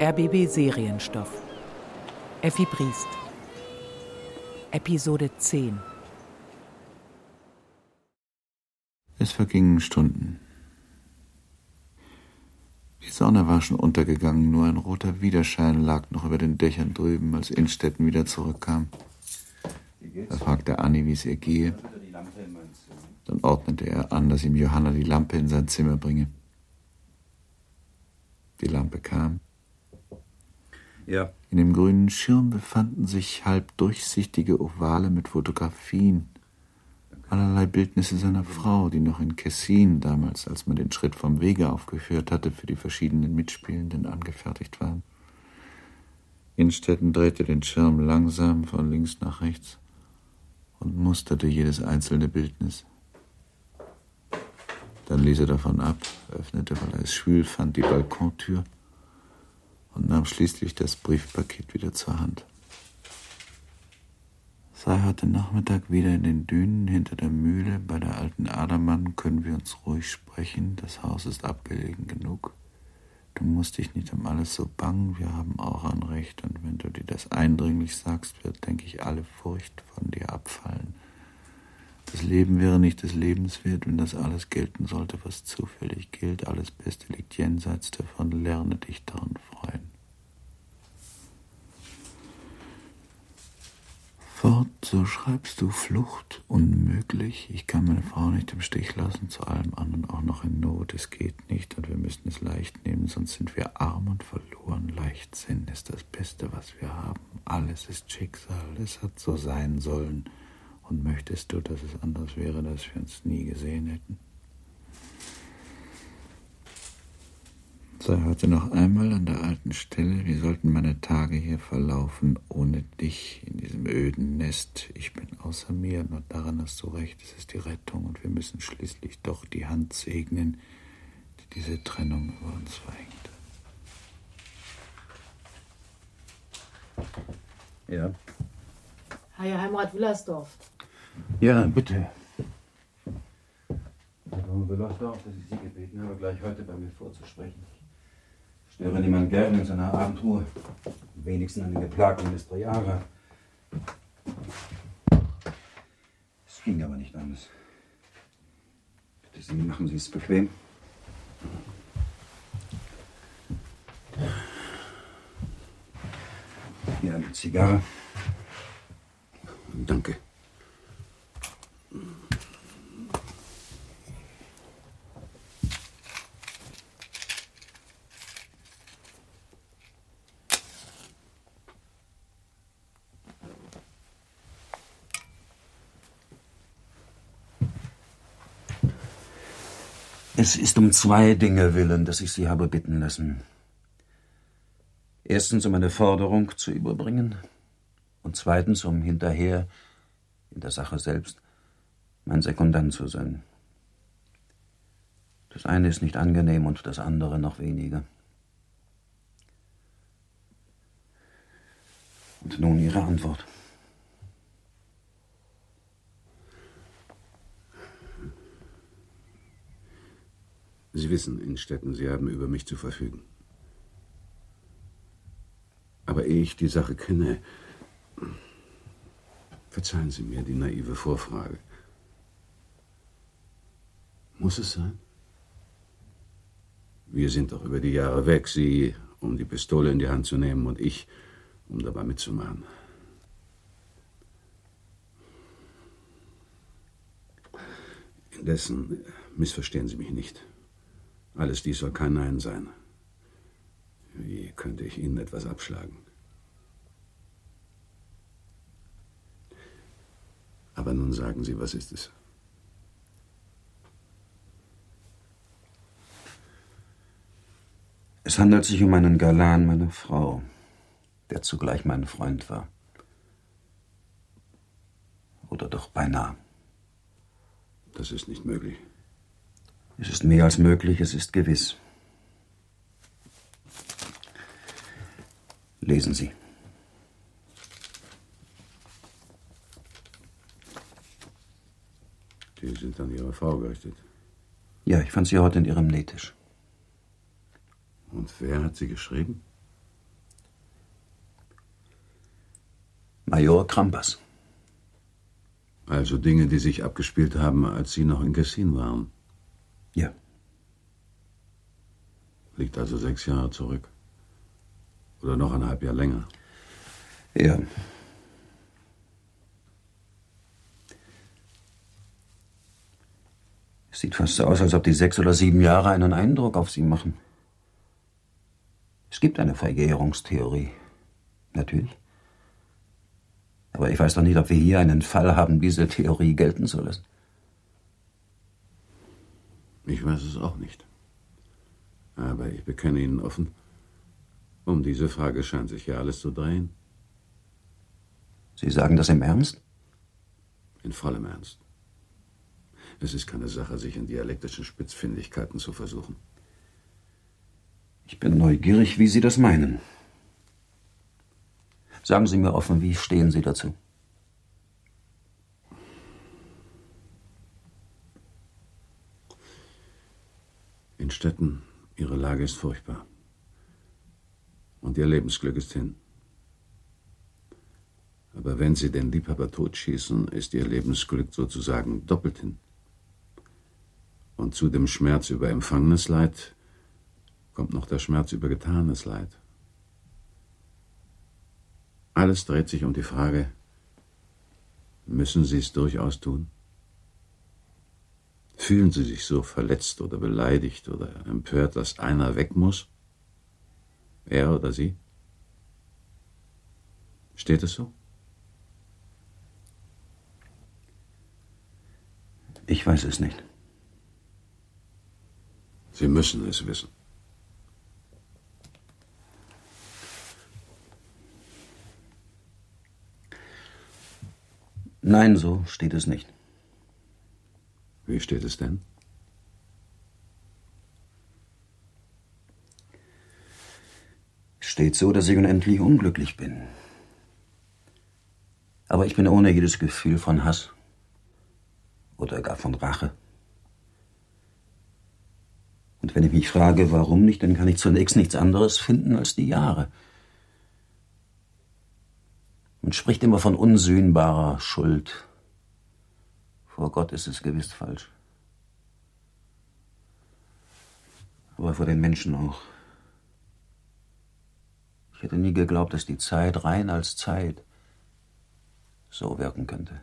RBB Serienstoff. Effi Briest. Episode 10. Es vergingen Stunden. Die Sonne war schon untergegangen, nur ein roter Widerschein lag noch über den Dächern drüben, als Innstetten wieder zurückkam. Er fragte Annie, wie es ihr gehe. Dann ordnete er an, dass ihm Johanna die Lampe in sein Zimmer bringe. Die Lampe kam. Ja. In dem grünen Schirm befanden sich halb durchsichtige Ovale mit Fotografien. Allerlei Bildnisse seiner Frau, die noch in Kessin, damals, als man den Schritt vom Wege aufgeführt hatte, für die verschiedenen Mitspielenden angefertigt waren. Innstetten drehte den Schirm langsam von links nach rechts und musterte jedes einzelne Bildnis. Dann ließ er davon ab, öffnete, weil er es schwül fand, die Balkontür und nahm schließlich das Briefpaket wieder zur Hand. Sei heute Nachmittag wieder in den Dünen hinter der Mühle bei der alten Adermann, können wir uns ruhig sprechen. Das Haus ist abgelegen genug. Du musst dich nicht um alles so bangen, wir haben auch ein Recht, und wenn du dir das eindringlich sagst, wird, denke ich, alle Furcht von dir abfallen. Das Leben wäre nicht des Lebens wert, wenn das alles gelten sollte, was zufällig gilt. Alles Beste liegt jenseits davon, lerne dich daran freuen. Fort, so schreibst du Flucht unmöglich. Ich kann meine Frau nicht im Stich lassen, zu allem anderen auch noch in Not. Es geht nicht und wir müssen es leicht nehmen, sonst sind wir arm und verloren. Leichtsinn ist das Beste, was wir haben. Alles ist Schicksal, es hat so sein sollen. Und möchtest du, dass es anders wäre, dass wir uns nie gesehen hätten? Sei heute noch einmal an der alten Stelle. Wie sollten meine Tage hier verlaufen ohne dich in diesem öden Nest? Ich bin außer mir, nur daran hast du recht, es ist die Rettung und wir müssen schließlich doch die Hand segnen, die diese Trennung über uns verhängt. Ja. Herr Heimrat Willersdorf. Ja, bitte. Herr Baron Willersdorf, dass ich Sie gebeten habe, gleich heute bei mir vorzusprechen. Störe niemand gern in seiner Abendruhe. Am wenigsten einen geplagten Mistrianer. Es ging aber nicht anders. Bitte Sie, machen Sie es bequem. Hier eine Zigarre. Danke. Es ist um zwei Dinge willen, dass ich Sie habe bitten lassen. Erstens, um eine Forderung zu überbringen und zweitens, um hinterher in der Sache selbst mein Sekundant zu sein. Das eine ist nicht angenehm und das andere noch weniger. Und nun Ihre Antwort. Sie wissen, Innstetten, Sie haben über mich zu verfügen. Aber ehe ich die Sache kenne, verzeihen Sie mir die naive Vorfrage. Muss es sein? Wir sind doch über die Jahre weg, Sie, um die Pistole in die Hand zu nehmen, und ich, um dabei mitzumachen. Indessen missverstehen Sie mich nicht. Alles dies soll kein Nein sein. Wie könnte ich Ihnen etwas abschlagen? Aber nun sagen Sie, was ist es? Es handelt sich um einen Galan meiner Frau, der zugleich mein Freund war. Oder doch beinahe. Das ist nicht möglich. Es ist mehr als möglich, es ist gewiss. Lesen Sie. Die sind an Ihre Frau gerichtet. Ja, ich fand sie heute in Ihrem Nähtisch. Und wer hat sie geschrieben? Major Krampas. Also Dinge, die sich abgespielt haben, als Sie noch in Gessin waren. Ja. Liegt also sechs Jahre zurück. Oder noch ein halb Jahr länger. Ja. Es sieht fast so aus, als ob die sechs oder sieben Jahre einen Eindruck auf Sie machen. Es gibt eine Verjährungstheorie. Natürlich. Aber ich weiß doch nicht, ob wir hier einen Fall haben, diese Theorie gelten zu lassen. Ich weiß es auch nicht. Aber ich bekenne Ihnen offen, um diese Frage scheint sich ja alles zu drehen. Sie sagen das im Ernst? In vollem Ernst. Es ist keine Sache, sich in dialektischen Spitzfindigkeiten zu versuchen. Ich bin neugierig, wie Sie das meinen. Sagen Sie mir offen, wie stehen Sie dazu? In Städten, ihre Lage ist furchtbar. Und ihr Lebensglück ist hin. Aber wenn sie den Liebhaber totschießen, ist ihr Lebensglück sozusagen doppelt hin. Und zu dem Schmerz über empfangenes Leid kommt noch der Schmerz über getanes Leid. Alles dreht sich um die Frage, müssen Sie es durchaus tun? Fühlen Sie sich so verletzt oder beleidigt oder empört, dass einer weg muss? Er oder Sie? Steht es so? Ich weiß es nicht. Sie müssen es wissen. Nein, so steht es nicht. Wie steht es denn? Steht so, dass ich unendlich unglücklich bin. Aber ich bin ohne jedes Gefühl von Hass oder gar von Rache. Und wenn ich mich frage, warum nicht, dann kann ich zunächst nichts anderes finden als die Jahre. Man spricht immer von unsühnbarer Schuld. Vor Gott ist es gewiss falsch. Aber vor den Menschen auch. Ich hätte nie geglaubt, dass die Zeit rein als Zeit so wirken könnte.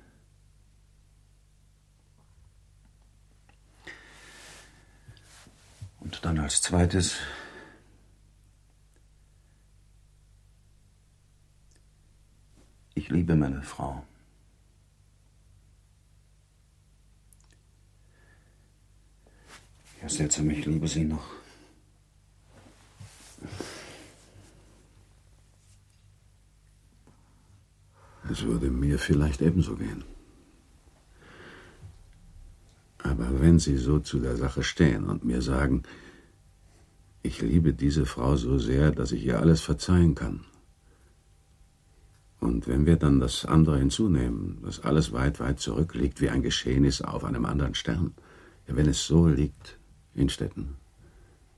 Und dann als zweites Ich liebe meine Frau. Ja, seltsam, ich liebe sie noch. Es würde mir vielleicht ebenso gehen. Aber wenn Sie so zu der Sache stehen und mir sagen, ich liebe diese Frau so sehr, dass ich ihr alles verzeihen kann. Und wenn wir dann das andere hinzunehmen, dass alles weit, weit zurückliegt, wie ein Geschehnis auf einem anderen Stern, ja, wenn es so liegt, Innstetten,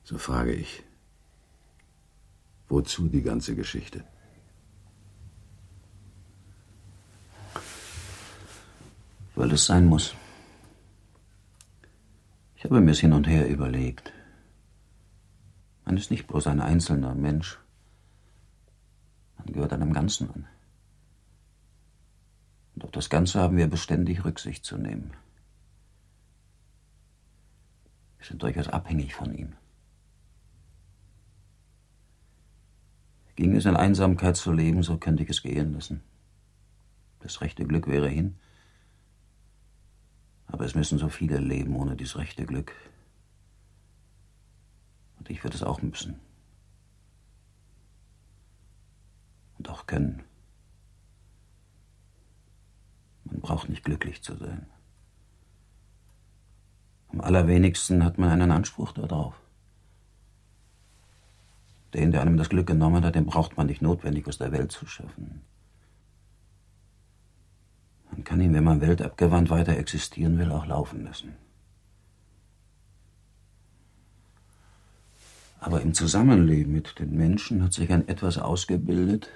so frage ich, wozu die ganze Geschichte? Weil es sein muss. Ich habe mir es hin und her überlegt. Man ist nicht bloß ein einzelner Mensch. Man gehört einem Ganzen an. Und auf das Ganze haben wir beständig Rücksicht zu nehmen. Wir sind durchaus abhängig von ihm. Ging es in Einsamkeit zu leben, so könnte ich es gehen lassen. Das rechte Glück wäre hin. Aber es müssen so viele leben ohne dieses rechte Glück. Und ich würde es auch müssen. Und auch können. Man braucht nicht glücklich zu sein. Am allerwenigsten hat man einen Anspruch darauf. Den, der einem das Glück genommen hat, den braucht man nicht notwendig aus der Welt zu schaffen. Man kann ihn, wenn man weltabgewandt weiter existieren will, auch laufen lassen. Aber im Zusammenleben mit den Menschen hat sich ein etwas ausgebildet,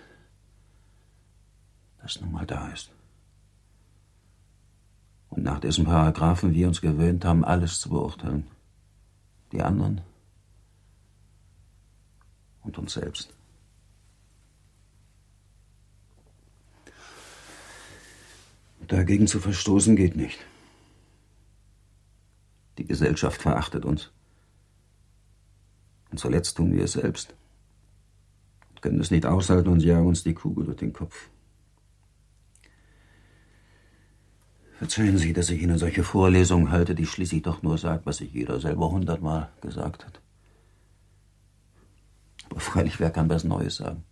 das nun mal da ist. Und nach dessen Paragraphen wir uns gewöhnt haben, alles zu beurteilen. Die anderen und uns selbst. Dagegen zu verstoßen geht nicht. Die Gesellschaft verachtet uns. Und zuletzt tun wir es selbst. Und können es nicht aushalten und jagen uns die Kugel durch den Kopf. Verzeihen Sie, dass ich Ihnen solche Vorlesungen halte, die schließlich doch nur sagt, was sich jeder selber hundertmal gesagt hat. Aber freilich, wer kann was Neues sagen?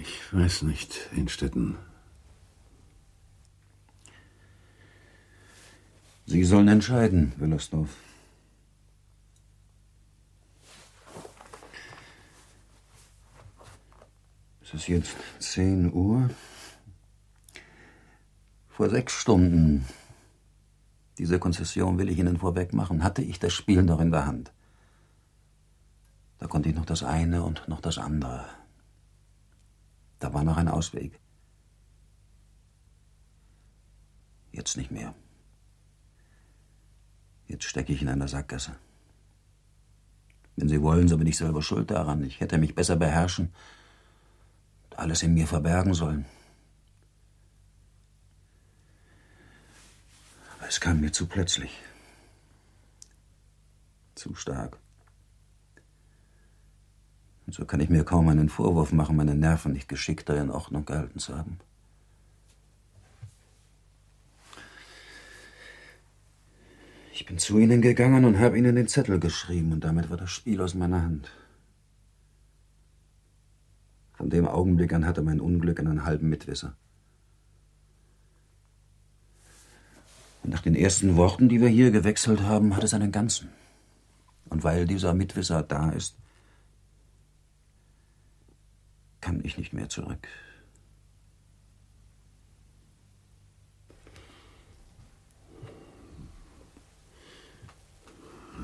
Ich weiß nicht, Innstetten. Sie sollen entscheiden, Willersdorf. Ist jetzt zehn Uhr. Vor sechs Stunden, diese Konzession will ich Ihnen vorweg machen, hatte ich das Spiel noch in der Hand. Da konnte ich noch das eine und noch das andere. Da war noch ein Ausweg. Jetzt nicht mehr. Jetzt stecke ich in einer Sackgasse. Wenn Sie wollen, so bin ich selber schuld daran. Ich hätte mich besser beherrschen alles in mir verbergen sollen. Es kam mir zu plötzlich. Zu stark. Und so kann ich mir kaum einen Vorwurf machen, meine Nerven nicht geschickter in Ordnung gehalten zu haben. Ich bin zu Ihnen gegangen und habe Ihnen den Zettel geschrieben, und damit war das Spiel aus meiner Hand. Von dem Augenblick an hatte mein Unglück einen halben Mitwisser. Und nach den ersten Worten, die wir hier gewechselt haben, hat es einen ganzen. Und weil dieser Mitwisser da ist, kann ich nicht mehr zurück.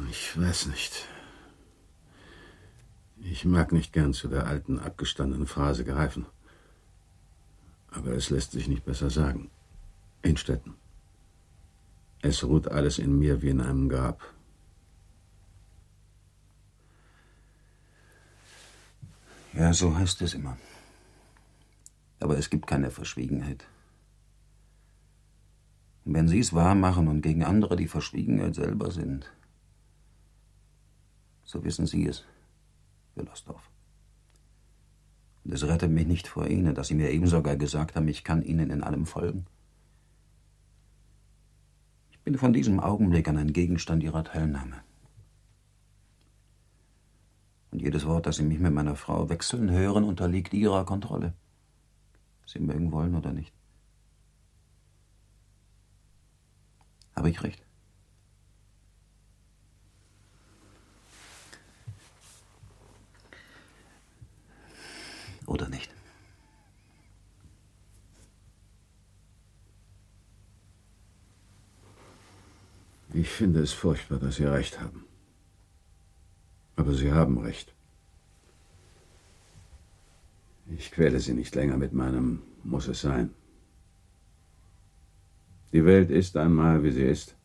Ich weiß nicht. Ich mag nicht gern zu der alten, abgestandenen Phrase greifen. Aber es lässt sich nicht besser sagen. Innstetten. Es ruht alles in mir wie in einem Grab. Ja, so heißt es immer. Aber es gibt keine Verschwiegenheit. Und wenn Sie es wahr machen und gegen andere die Verschwiegenheit selber sind, so wissen Sie es, Willersdorf. Und es rettet mich nicht vor Ihnen, dass Sie mir eben sogar gesagt haben, ich kann Ihnen in allem folgen. Ich bin von diesem Augenblick an ein Gegenstand Ihrer Teilnahme. Und jedes Wort, das Sie mich mit meiner Frau wechseln hören, unterliegt Ihrer Kontrolle. Sie mögen wollen oder nicht. Habe ich recht? Oder nicht? Ich finde es furchtbar, dass Sie recht haben. Aber Sie haben recht. Ich quäle Sie nicht länger mit meinem Muss es sein. Die Welt ist einmal, wie sie ist.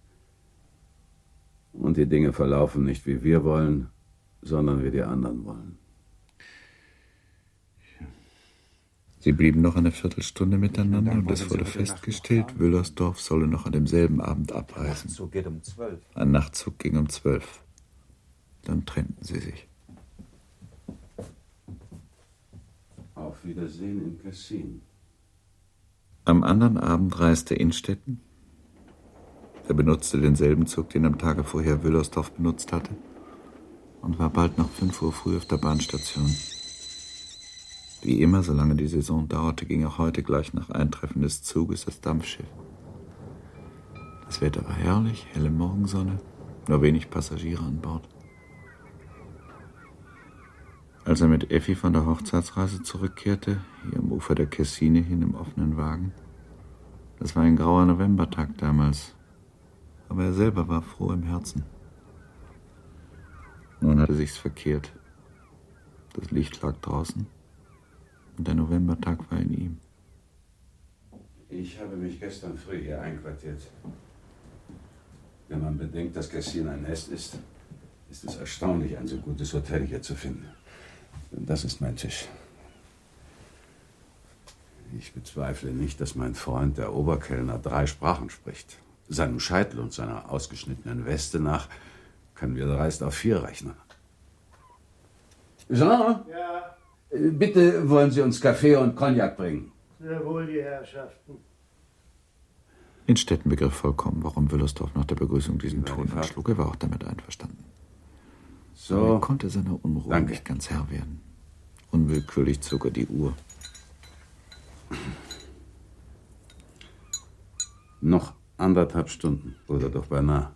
Und die Dinge verlaufen nicht, wie wir wollen, sondern wie die anderen wollen. Sie blieben noch eine Viertelstunde miteinander und es wurde festgestellt, Wüllersdorf solle noch an demselben Abend abreisen. Um. Ein Nachtzug ging um zwölf. Dann trennten sie sich. Auf Wiedersehen in Kessin. Am anderen Abend reiste Innstetten. Er benutzte denselben Zug, den am Tage vorher Wüllersdorf benutzt hatte, und war bald nach fünf Uhr früh auf der Bahnstation. Wie immer, solange die Saison dauerte, ging auch heute gleich nach Eintreffen des Zuges das Dampfschiff. Das Wetter war herrlich, helle Morgensonne, nur wenig Passagiere an Bord. Als er mit Effi von der Hochzeitsreise zurückkehrte, hier am Ufer der Kessine hin im offenen Wagen, das war ein grauer Novembertag damals, aber er selber war froh im Herzen. Nun hatte sich's verkehrt. Das Licht lag draußen und der Novembertag war in ihm. Ich habe mich gestern früh hier einquartiert. Wenn man bedenkt, dass Cassin ein Nest ist, ist es erstaunlich, ein so gutes Hotel hier zu finden. Das ist mein Tisch. Ich bezweifle nicht, dass mein Freund, der Oberkellner, drei Sprachen spricht. Seinem Scheitel und seiner ausgeschnittenen Weste nach können wir dreist auf vier rechnen. Jean? Ja, Bitte wollen Sie uns Kaffee und Cognac bringen. sehr wohl, die Herrschaften. Innstetten begriff vollkommen, warum Wüllersdorf nach der Begrüßung diesen Ton anschlug. Er war auch damit einverstanden. Aber So, er konnte seiner Unruhe Danke. nicht ganz Herr werden. Unwillkürlich zog er die Uhr. noch anderthalb Stunden oder doch beinahe.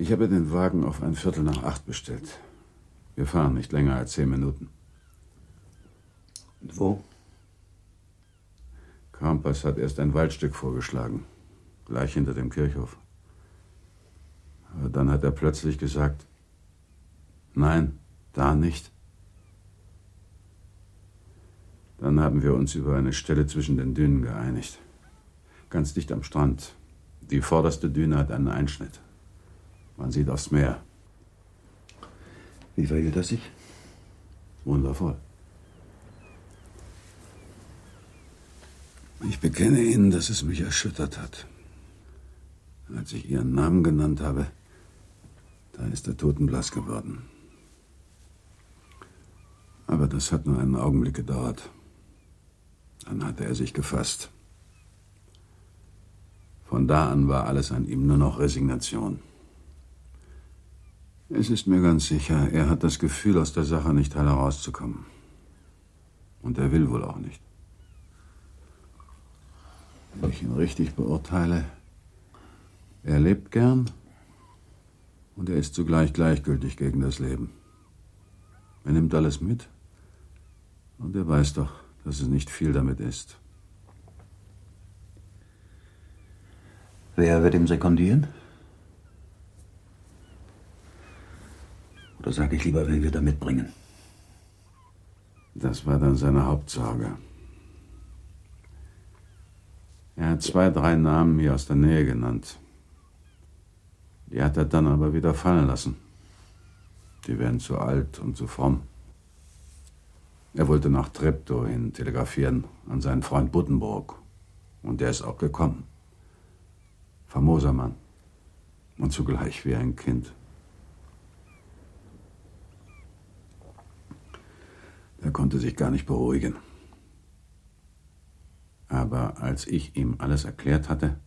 Ich habe den Wagen auf ein Viertel nach acht bestellt. Wir fahren nicht länger als zehn Minuten. Und wo? Krampas hat erst ein Waldstück vorgeschlagen, gleich hinter dem Kirchhof. Aber dann hat er plötzlich gesagt, nein, da nicht. Dann haben wir uns über eine Stelle zwischen den Dünen geeinigt. Ganz dicht am Strand. Die vorderste Düne hat einen Einschnitt. Man sieht aufs Meer. Wie verhielt er sich? Wundervoll. Ich bekenne Ihnen, dass es mich erschüttert hat. Als ich Ihren Namen genannt habe, da ist er totenblass geworden. Aber das hat nur einen Augenblick gedauert. Dann hatte er sich gefasst. Von da an war alles an ihm nur noch Resignation. Es ist mir ganz sicher, er hat das Gefühl, aus der Sache nicht heil herauszukommen. Und er will wohl auch nicht. Wenn ich ihn richtig beurteile, er lebt gern und er ist zugleich gleichgültig gegen das Leben. Er nimmt alles mit und er weiß doch, dass es nicht viel damit ist. Wer wird ihm sekundieren? Oder sage ich lieber, wen wir da mitbringen? Das war dann seine Hauptsorge. Er hat zwei, drei Namen mir aus der Nähe genannt. Die hat er dann aber wieder fallen lassen. Die wären zu alt und zu fromm. Er wollte nach Treptow hin telegrafieren an seinen Freund Buddenbrook. Und der ist auch gekommen. Famoser Mann. Und zugleich wie ein Kind. Er konnte sich gar nicht beruhigen. Aber als ich ihm alles erklärt hatte,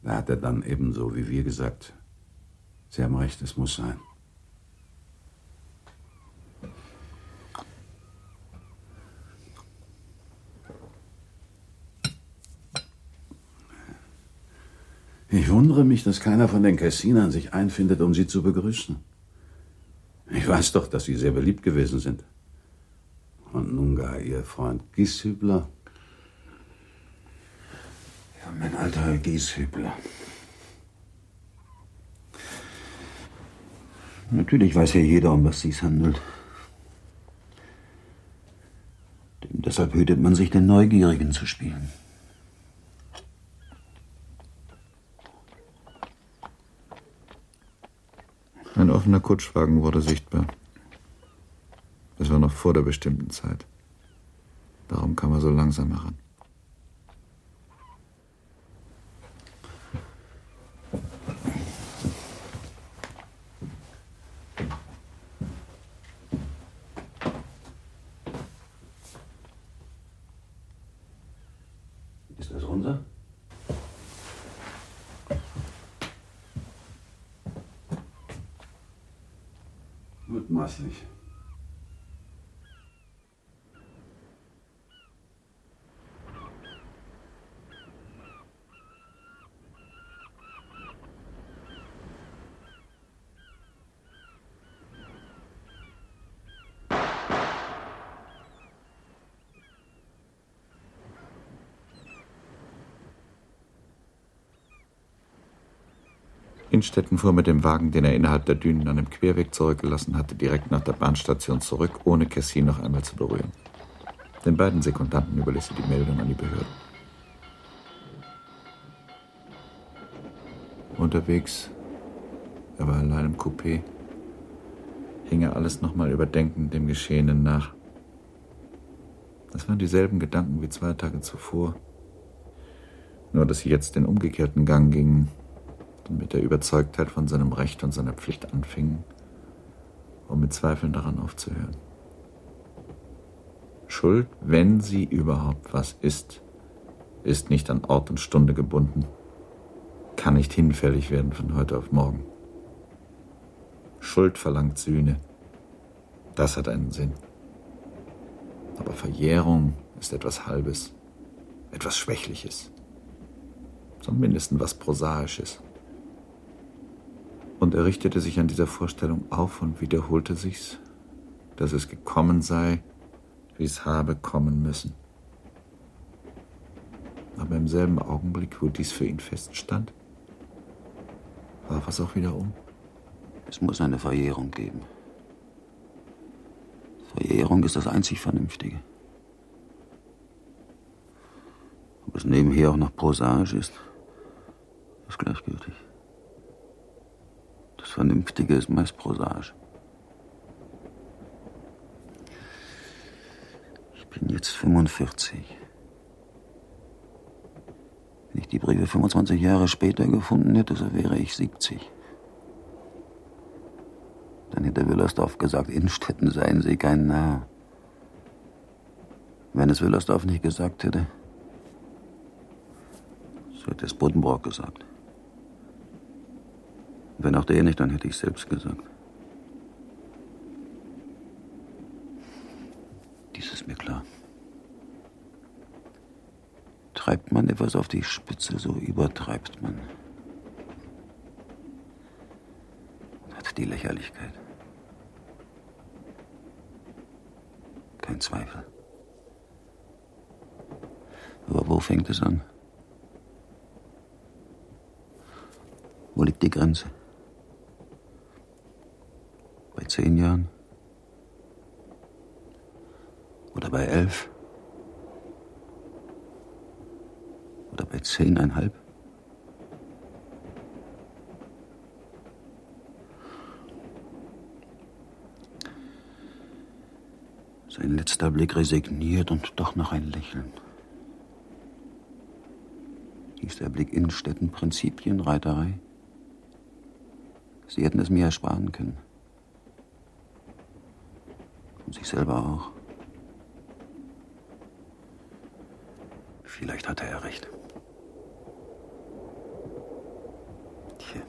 da hat er dann ebenso wie wir gesagt, Sie haben recht, es muss sein. Ich wundere mich, dass keiner von den Kessinern sich einfindet, um sie zu begrüßen. Ich weiß doch, dass sie sehr beliebt gewesen sind. Und nun gar ihr Freund Gieshübler. Ja, mein alter Gieshübler. Natürlich weiß hier jeder, um was sich's handelt. Dem, deshalb hütet man sich, den Neugierigen zu spielen. Ein offener Kutschwagen wurde sichtbar. War noch vor der bestimmten Zeit. Darum kam er so langsam heran. Innstetten fuhr mit dem Wagen, den er innerhalb der Dünen an dem Querweg zurückgelassen hatte, direkt nach der Bahnstation zurück, ohne Cassin noch einmal zu berühren. Den beiden Sekundanten überließ er die Meldung an die Behörden. Unterwegs, er war allein im Coupé, hing er alles nochmal überdenkend dem Geschehenen nach. Das waren dieselben Gedanken wie zwei Tage zuvor, nur dass sie jetzt den umgekehrten Gang gingen mit der Überzeugtheit von seinem Recht und seiner Pflicht anfingen, um mit Zweifeln daran aufzuhören. Schuld, wenn sie überhaupt was ist, ist nicht an Ort und Stunde gebunden, kann nicht hinfällig werden von heute auf morgen. Schuld verlangt Sühne. Das hat einen Sinn. Aber Verjährung ist etwas Halbes, etwas Schwächliches, zumindest was Prosaisches und er richtete sich an dieser Vorstellung auf und wiederholte sich's, dass es gekommen sei, wie es habe kommen müssen. Aber im selben Augenblick, wo dies für ihn feststand, warf es auch wieder um. Es muss eine Verjährung geben. Verjährung ist das einzig Vernünftige. Ob es nebenher auch noch prosaisch ist, ist gleichgültig. Das Vernünftige ist meist prosaisch. Ich bin jetzt 45. Wenn ich die Briefe 25 Jahre später gefunden hätte, so wäre ich 70. Dann hätte Willersdorf gesagt, Innstetten seien Sie kein Narr. Wenn es Willersdorf nicht gesagt hätte, so hätte es Buddenbrock gesagt. Wenn auch der nicht, dann hätte ich selbst gesagt. Dies ist mir klar. Treibt man etwas auf die Spitze, so übertreibt man. Hat die Lächerlichkeit. Kein Zweifel. Aber wo fängt es an? Wo liegt die Grenze? Zehn Jahren? Oder bei elf? Oder bei zehneinhalb? Sein letzter Blick resigniert und doch noch ein Lächeln. Hieß der Blick Innenstädten Prinzipienreiterei? Sie hätten es mir ersparen können. Und sich selber auch. Vielleicht hatte er recht. Tja.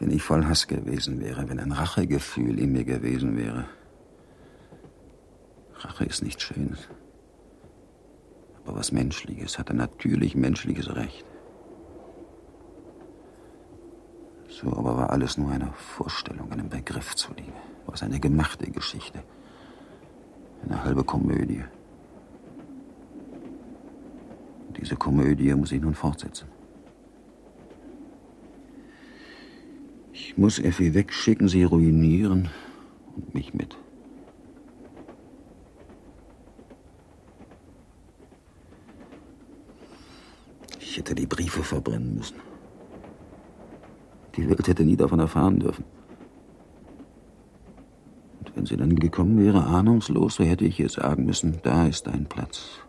Wenn ich voll Hass gewesen wäre, wenn ein Rachegefühl in mir gewesen wäre. Rache ist nicht schön. Aber was Menschliches, hat ein natürlich menschliches Recht. So aber war alles nur eine Vorstellung, einem Begriff zuliebe. Was eine gemachte Geschichte. Eine halbe Komödie. Und diese Komödie muss ich nun fortsetzen. Ich muss Effi wegschicken, sie ruinieren und mich mit. Ich hätte die Briefe verbrennen müssen. Die Welt hätte nie davon erfahren dürfen. Und wenn sie dann gekommen wäre, ahnungslos, so hätte ich ihr sagen müssen, da ist dein Platz.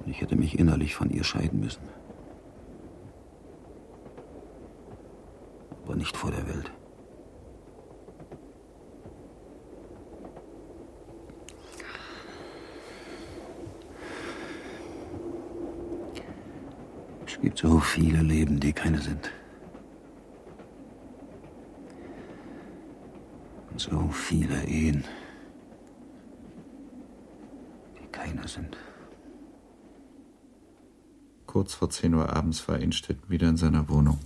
Und ich hätte mich innerlich von ihr scheiden müssen. Aber nicht vor der Welt. Es gibt so viele Leben, die keine sind. So viele Ehen, die keine sind. Kurz vor 10 Uhr abends war Innstetten wieder in seiner Wohnung.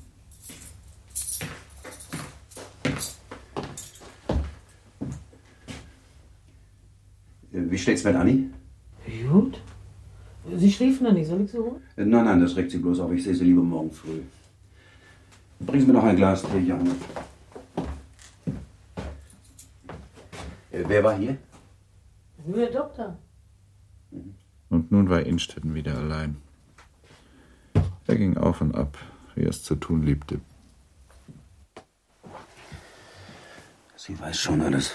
Wie steht's mit Anni? Gut. Sie schliefen noch nicht. Soll ich sie holen? Äh, Nein, nein, das regt Sie bloß auf. Ich sehe Sie lieber morgen früh. Bringen Sie mir noch ein Glas Tee, Janne. Wer war hier? Nur der Doktor. Und nun war Innstetten wieder allein. Er ging auf und ab, wie er es zu tun liebte. Sie weiß schon alles.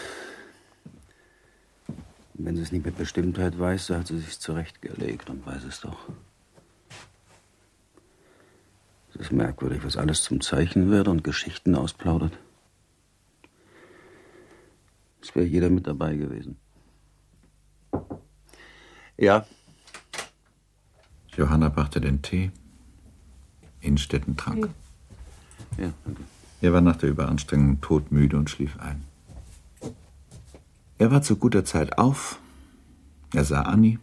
Und wenn sie es nicht mit Bestimmtheit weiß, so hat sie sich zurechtgelegt und weiß es doch. Es ist merkwürdig, was alles zum Zeichen wird und Geschichten ausplaudert. Es wäre jeder mit dabei gewesen. Ja, Johanna brachte den Tee. Innstetten trank. ja, danke. Er war nach der Überanstrengung todmüde und schlief ein. Er war zu guter Zeit auf. Er sah Annie.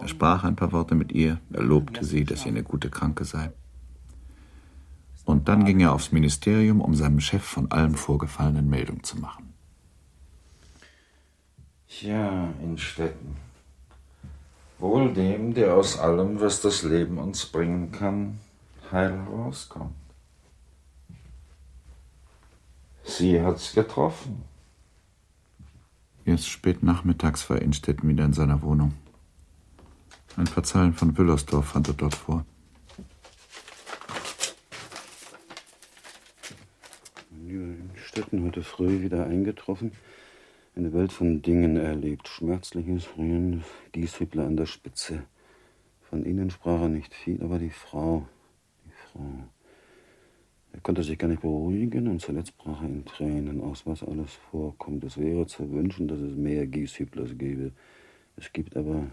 Er sprach ein paar Worte mit ihr. Er lobte sie, dass sie eine gute Kranke sei. Und dann ging er aufs Ministerium, um seinem Chef von allem Vorgefallenen Meldung zu machen. Ja, Innstetten. Wohl dem, der aus allem, was das Leben uns bringen kann, heil rauskommt. Sie hat's getroffen. Erst spät nachmittags war Innstetten wieder in seiner Wohnung. Ein paar Zeilen von Wüllersdorf fand er dort vor. In Städten heute früh wieder eingetroffen. Eine Welt von Dingen erlebt. Schmerzliches, rührendes, Gieshübler an der Spitze. Von ihnen sprach er nicht viel, aber die Frau, die Frau. Er konnte sich gar nicht beruhigen und zuletzt brach er in Tränen aus, was alles vorkommt. Es wäre zu wünschen, dass es mehr Gieshüblers gäbe. Es gibt aber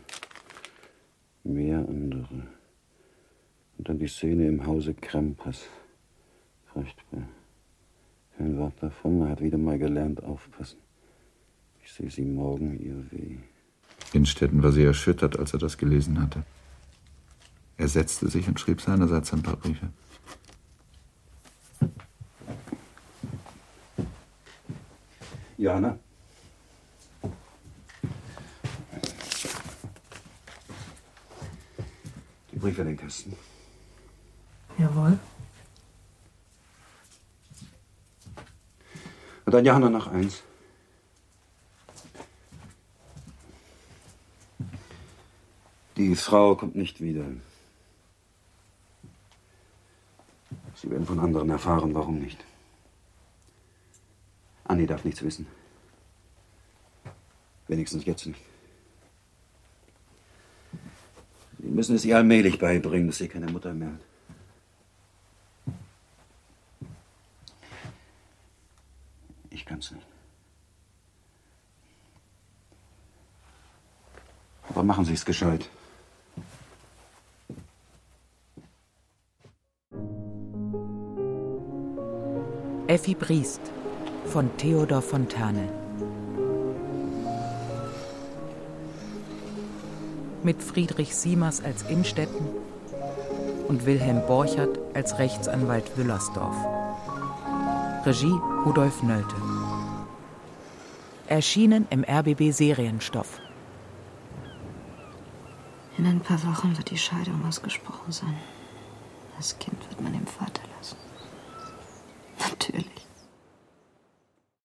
mehr andere. Und dann die Szene im Hause Krempas. Furchtbar. Kein Wort davon. Er hat wieder mal gelernt aufpassen. Ich sehe sie morgen ihr weh. Innstetten war sehr erschüttert, als er das gelesen hatte. Er setzte sich und schrieb seinerseits ein paar Briefe. Johanna? Die Briefe in den Kasten. Jawohl. Und dann Johanna noch eins. Die Frau kommt nicht wieder. Sie werden von anderen erfahren, warum nicht. Annie darf nichts wissen. Wenigstens jetzt nicht. Sie müssen es ihr allmählich beibringen, dass sie keine Mutter mehr hat. Ich kann's nicht. Aber machen Sie es gescheit. Effi Briest von Theodor Fontane. Mit Friedrich Siemers als Innstetten und Wilhelm Borchert als Rechtsanwalt Wüllersdorf. Regie Rudolf Nölte. Erschienen im RBB Serienstoff. In ein paar Wochen wird die Scheidung ausgesprochen sein. Das Kind wird man dem Vater.